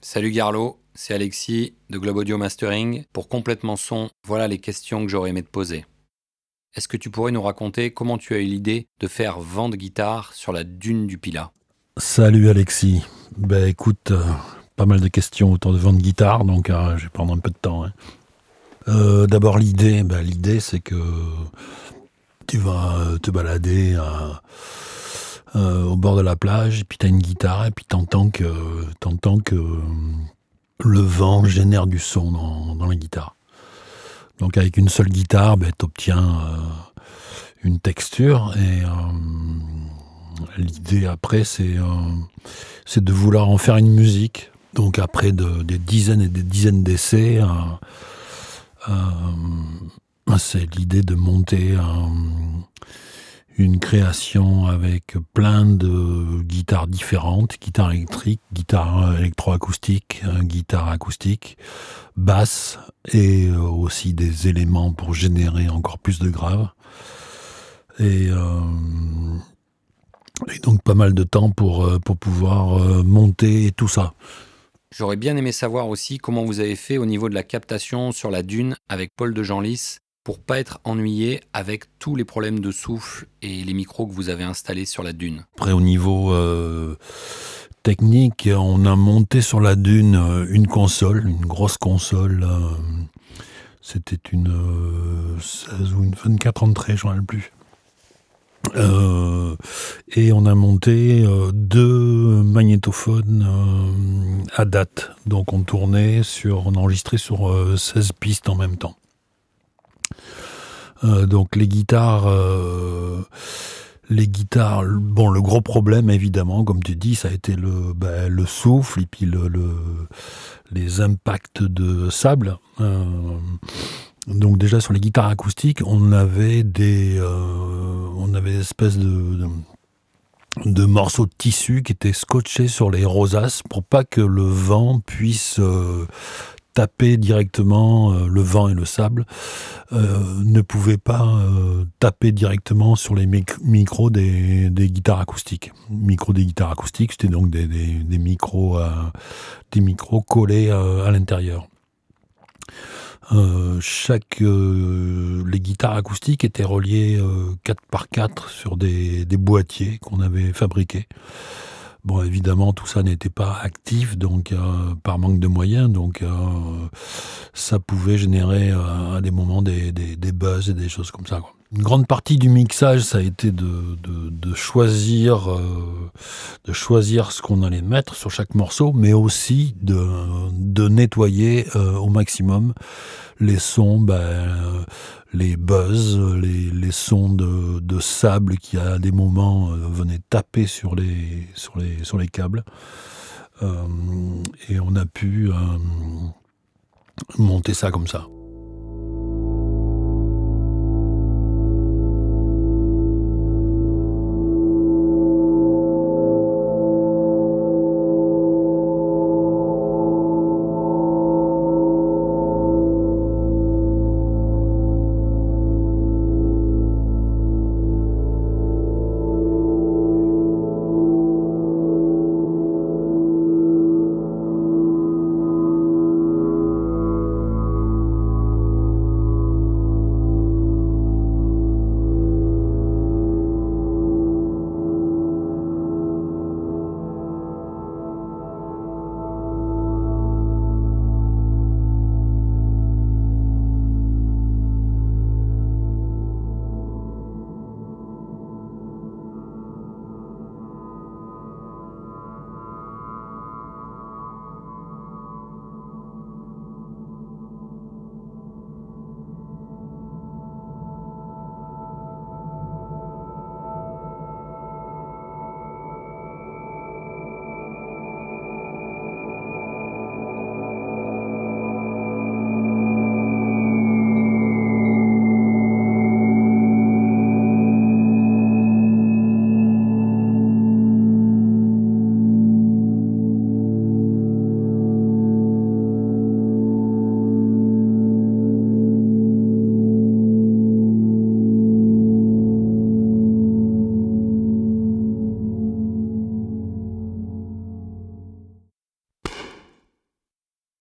Salut Garlo, c'est Alexis de Globe Audio Mastering. Pour complètement son, voilà les questions que j'aurais aimé te poser. Est-ce que tu pourrais nous raconter comment tu as eu l'idée de faire vent de guitare sur la dune du Pila Salut Alexis. Ben écoute, euh, pas mal de questions autour de vent de guitare, donc euh, je vais prendre un peu de temps. hein. Euh, D'abord l'idée, ben, l'idée c'est que tu vas te balader à- euh, au bord de la plage, et puis tu as une guitare, et puis t'entends que, t'entends que euh, le vent génère du son dans, dans la guitare. Donc avec une seule guitare, ben, tu obtiens une texture, et euh, l'idée après c'est euh, de vouloir en faire une musique. Donc après de- des dizaines et des dizaines d'essais, euh, euh, c'est l'idée de monter euh, une création avec plein de guitares différentes, guitare électrique, guitare électroacoustique, guitare acoustique, basse et euh, aussi des éléments pour générer encore plus de graves. Et, euh, donc pas mal de temps pour, euh, pour pouvoir monter tout ça. J'aurais bien aimé savoir aussi comment vous avez fait au niveau de la captation sur la dune avec Paul de Genlis pour pas être ennuyé avec tous les problèmes de souffle et les micros que vous avez installés sur la dune. Après, au niveau euh, technique, on a monté sur la dune euh, une console, une grosse console. euh, C'était une euh, 16 ou une 24 entrées, je ne rappelle plus. Et on a monté deux magnétophones à date. Donc on tournait sur, on enregistrait sur euh, 16 pistes en même temps. Euh, donc les guitares, euh, les guitares, bon le gros problème évidemment, comme tu dis, ça a été le, ben, le souffle et puis le, le- les impacts de sable. Euh, donc déjà sur les guitares acoustiques, on avait des, on avait espèces de, de morceaux de tissu qui étaient scotchés sur les rosaces pour pas que le vent puisse taper directement euh, le vent et le sable euh, ne pouvaient pas euh, taper directement sur les mic- micros des, guitares acoustiques. Micros des guitares acoustiques, c'était donc des, micros, collés à l'intérieur. Chaque les guitares acoustiques étaient reliées euh, 4 par 4 sur des boîtiers qu'on avait fabriqués. Bon, évidemment, tout ça n'était pas actif, donc euh, par manque de moyens, donc euh, ça pouvait générer euh, à des moments des, buzz et des choses comme ça. Une grande partie du mixage, ça a été euh, de choisir ce qu'on allait mettre sur chaque morceau, mais aussi de, nettoyer euh, au maximum les sons, ben, euh, les buzz, les, sons de, sable qui à des moments venaient taper sur les, câbles. Et on a pu monter ça comme ça.